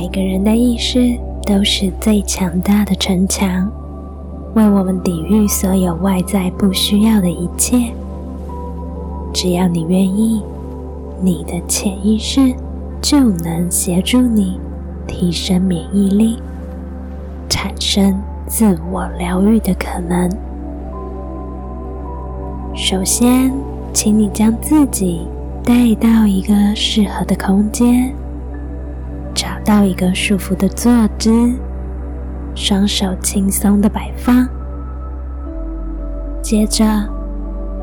每个人的意识都是最强大的城墙，为我们抵御所有外在不需要的一切。只要你愿意，你的潜意识就能协助你提升免疫力，产生自我疗愈的可能。首先，请你将自己带到一个适合的空间，到一个舒服的坐姿，双手轻松的摆放，接着。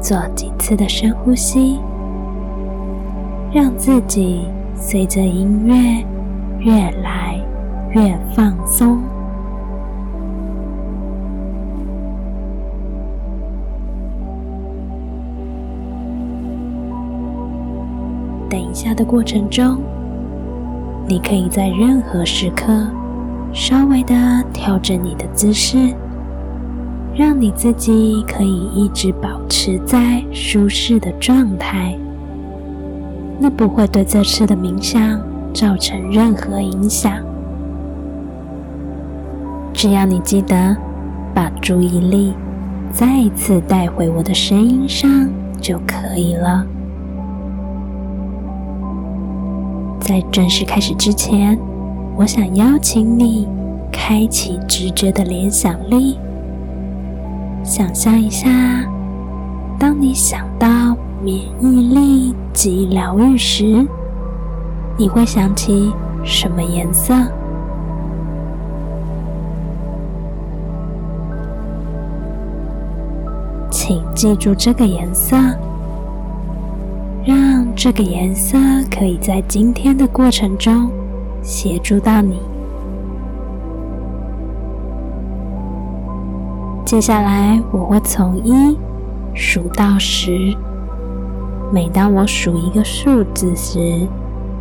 做几次的深呼吸，让自己随着音乐越来越放松。等一下的过程中，你可以在任何时刻稍微的调整你的姿势。让你自己可以一直保持在舒适的状态，那不会对这次的冥想造成任何影响。只要你记得把注意力再次带回我的声音上就可以了。在正式开始之前，我想邀请你开启直觉的联想力。想象一下，当你想到免疫力及疗愈时，你会想起什么颜色？请记住这个颜色，这个颜色可以在今天的过程中协助到你。接下来我会从一数到十，每当我数一个数字时，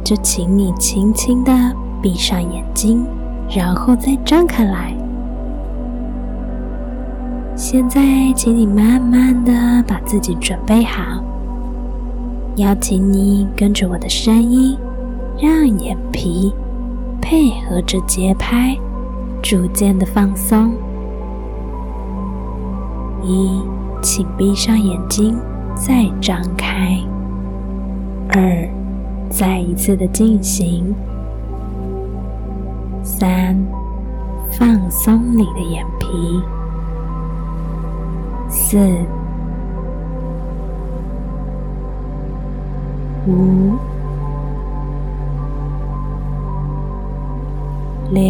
就请你轻轻的闭上眼睛，然后再张开来。现在，请你慢慢的把自己准备好，邀请你跟着我的声音，让眼皮配合着节拍，逐渐的放松。一，请闭上眼睛，再张开。二，再一次的进行。三，放松你的眼皮。四，五，六。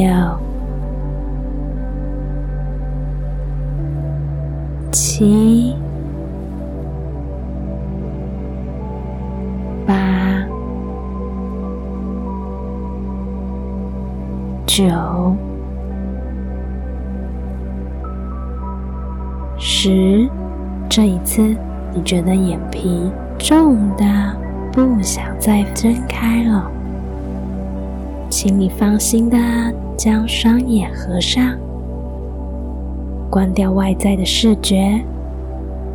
七、八、九、十，这一次你觉得眼皮重的不想再睁开了，请你放心的将双眼合上。关掉外在的视觉，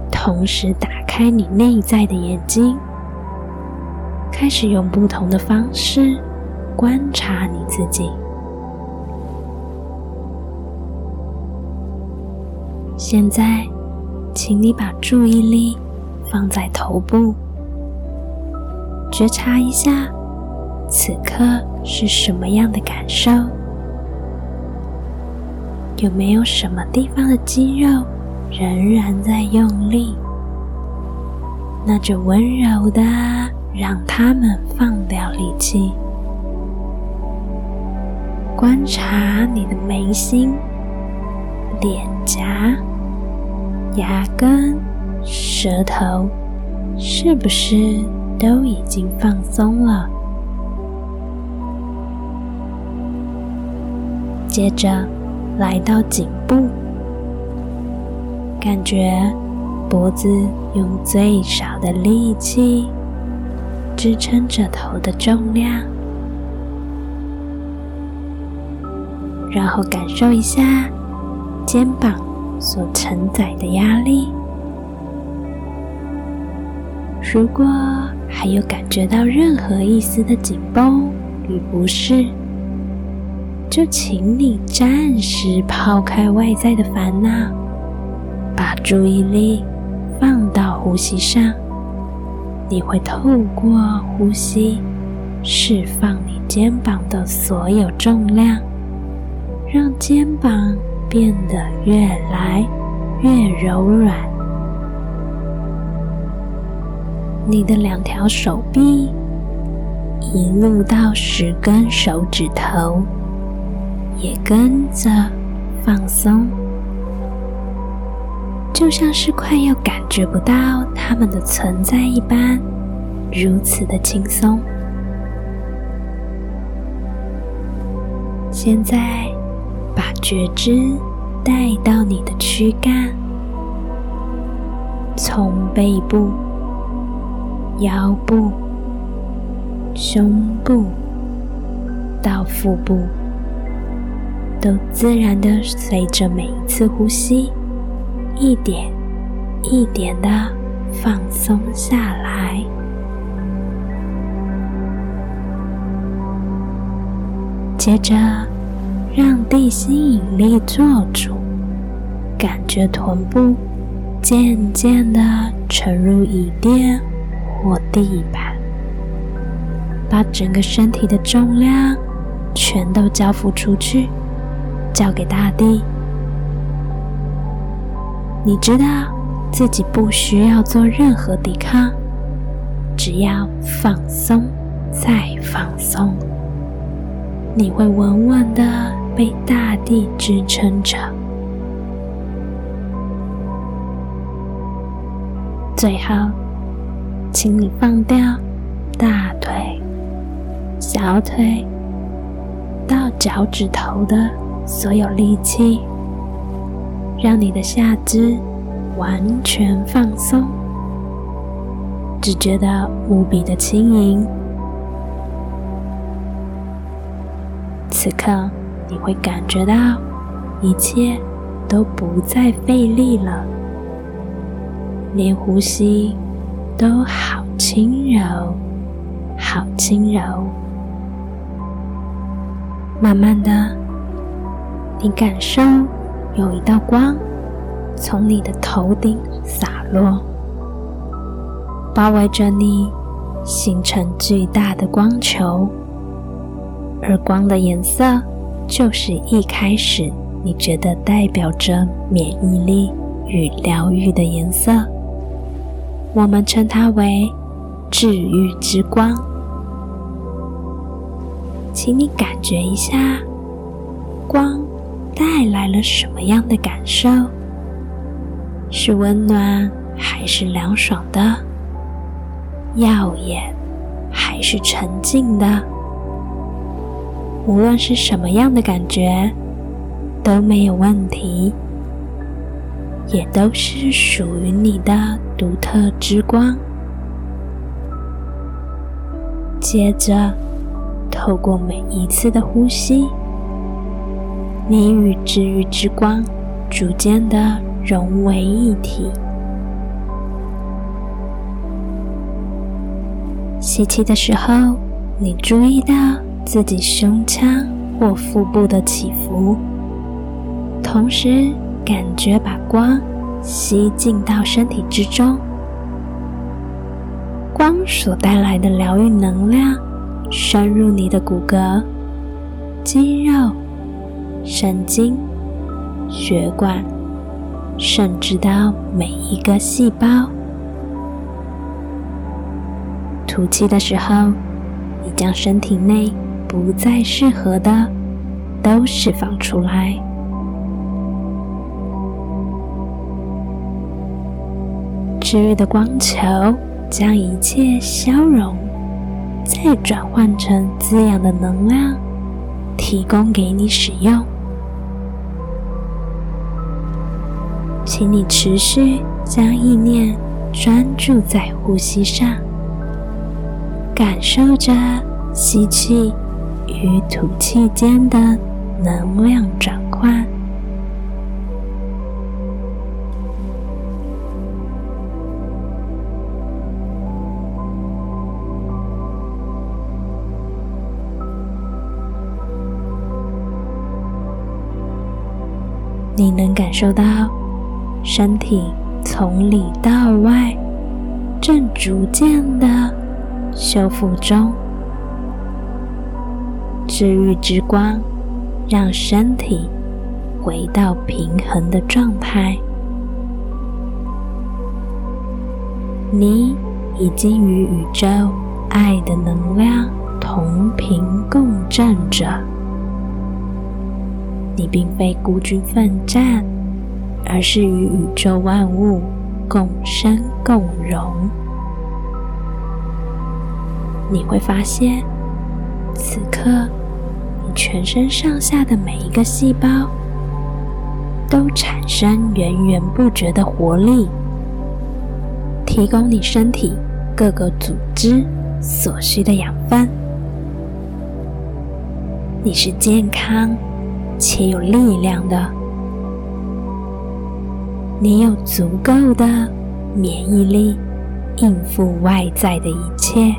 同时打开你内在的眼睛，开始用不同的方式观察你自己。现在，请你把注意力放在头部，觉察一下此刻是什么样的感受。有没有什么地方的肌肉仍然在用力？那就温柔的让他们放掉力气。观察你的眉心、脸颊、牙根、舌头，是不是都已经放松了？接着。来到颈部，感觉脖子用最少的力气支撑着头的重量，然后感受一下肩膀所承载的压力。如果还有感觉到任何一丝的紧绷与不适，就请你暂时抛开外在的烦恼，把注意力放到呼吸上。你会透过呼吸释放你肩膀的所有重量，让肩膀变得越来越柔软。你的两条手臂一路到十根手指头。也跟着放松，就像是快要感觉不到它们的存在一般，如此的轻松。现在，把觉知带到你的躯干，从背部、腰部、胸部到腹部。都自然的随着每一次呼吸，一点一点的放松下来。接着，让地心引力做主，感觉臀部渐渐的沉入椅垫或地板，把整个身体的重量全都交付出去。交给大地，你知道自己不需要做任何抵抗，只要放松再放松，你会稳稳的被大地支撑着。最后，请你放掉大腿、小腿到脚趾头的。所有力气，让你的下肢完全放松，只觉得无比的轻盈。此刻，你会感觉到一切都不再费力了，连呼吸都好轻柔，好轻柔。慢慢的。你感受有一道光从你的头顶洒落，包围着你，形成巨大的光球。而光的颜色就是一开始你觉得代表着免疫力与疗愈的颜色。我们称它为治愈之光。请你感觉一下光。带来了什么样的感受？是温暖还是凉爽的？耀眼还是沉静的？无论是什么样的感觉，都没有问题，也都是属于你的独特之光。接着，透过每一次的呼吸。你与治愈之光逐渐的融为一体。吸气的时候，你注意到自己胸腔或腹部的起伏，同时感觉把光吸进到身体之中。光所带来的疗愈能量，深入你的骨骼、肌肉。神经、血管，甚至到每一个细胞。吐气的时候，你将身体内不再适合的都释放出来。治愈的光球将一切消融，再转换成滋养的能量。提供给你使用，请你持续将意念专注在呼吸上，感受着吸气与吐气间的能量转换。能感受到身体从里到外正逐渐的修复中，治愈之光让身体回到平衡的状态。你已经与宇宙爱的能量同频共振着。你并非孤军奋战，而是与宇宙万物共生共荣。你会发现，此刻你全身上下的每一个细胞都产生源源不绝的活力，提供你身体各个组织所需的养分。你是健康。且有力量的，你有足够的免疫力应付外在的一切。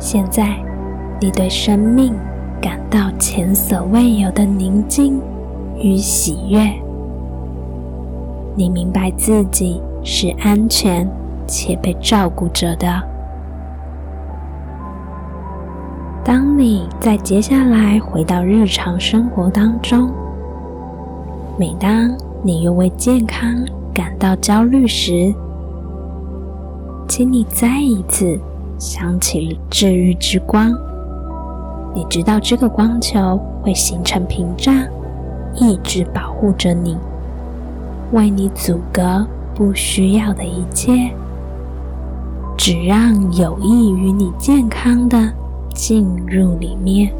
现在，你对生命感到前所未有的宁静与喜悦。你明白自己是安全且被照顾着的。当你在接下来回到日常生活当中，每当你又为健康感到焦虑时，请你再一次想起治愈之光。你知道这个光球会形成屏障，一直保护着你，为你阻隔不需要的一切，只让有益于你健康的。进入里面。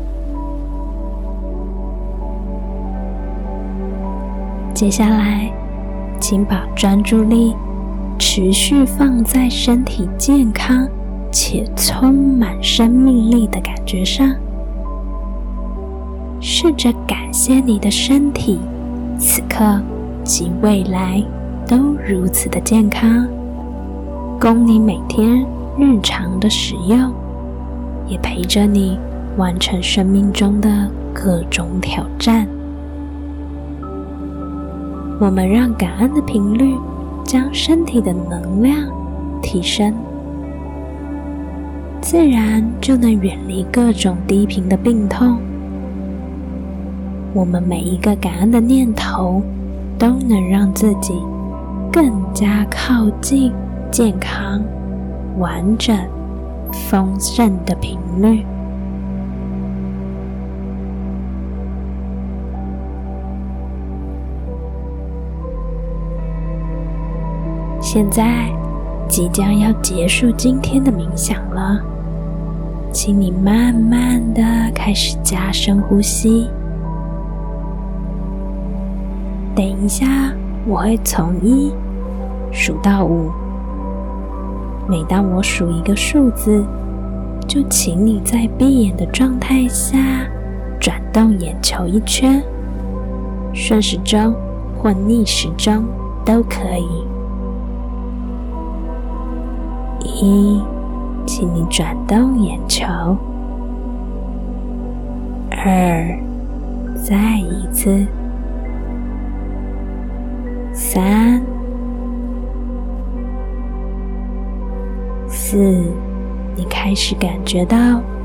接下来，请把专注力持续放在身体健康且充满生命力的感觉上，试着感谢你的身体此刻及未来都如此的健康，供你每天日常的使用。也陪着你完成生命中的各种挑战。我们让感恩的频率将身体的能量提升，自然就能远离各种低频的病痛。我们每一个感恩的念头，都能让自己更加靠近健康、完整。丰盛的频率。现在即将要结束今天的冥想了，请你慢慢的开始加深呼吸。等一下，我会从一数到五。每当我数一个数字，就请你在闭眼的状态下转动眼球一圈，顺时针或逆时针都可以。一，请你转动眼球；二，再一次；三。四，你开始感觉到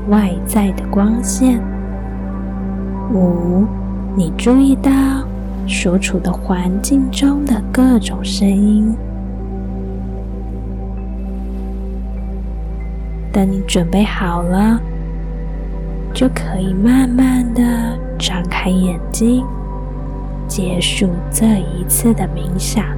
外在的光线。五，你注意到所处的环境中的各种声音。等你准备好了，就可以慢慢的张开眼睛，结束这一次的冥想。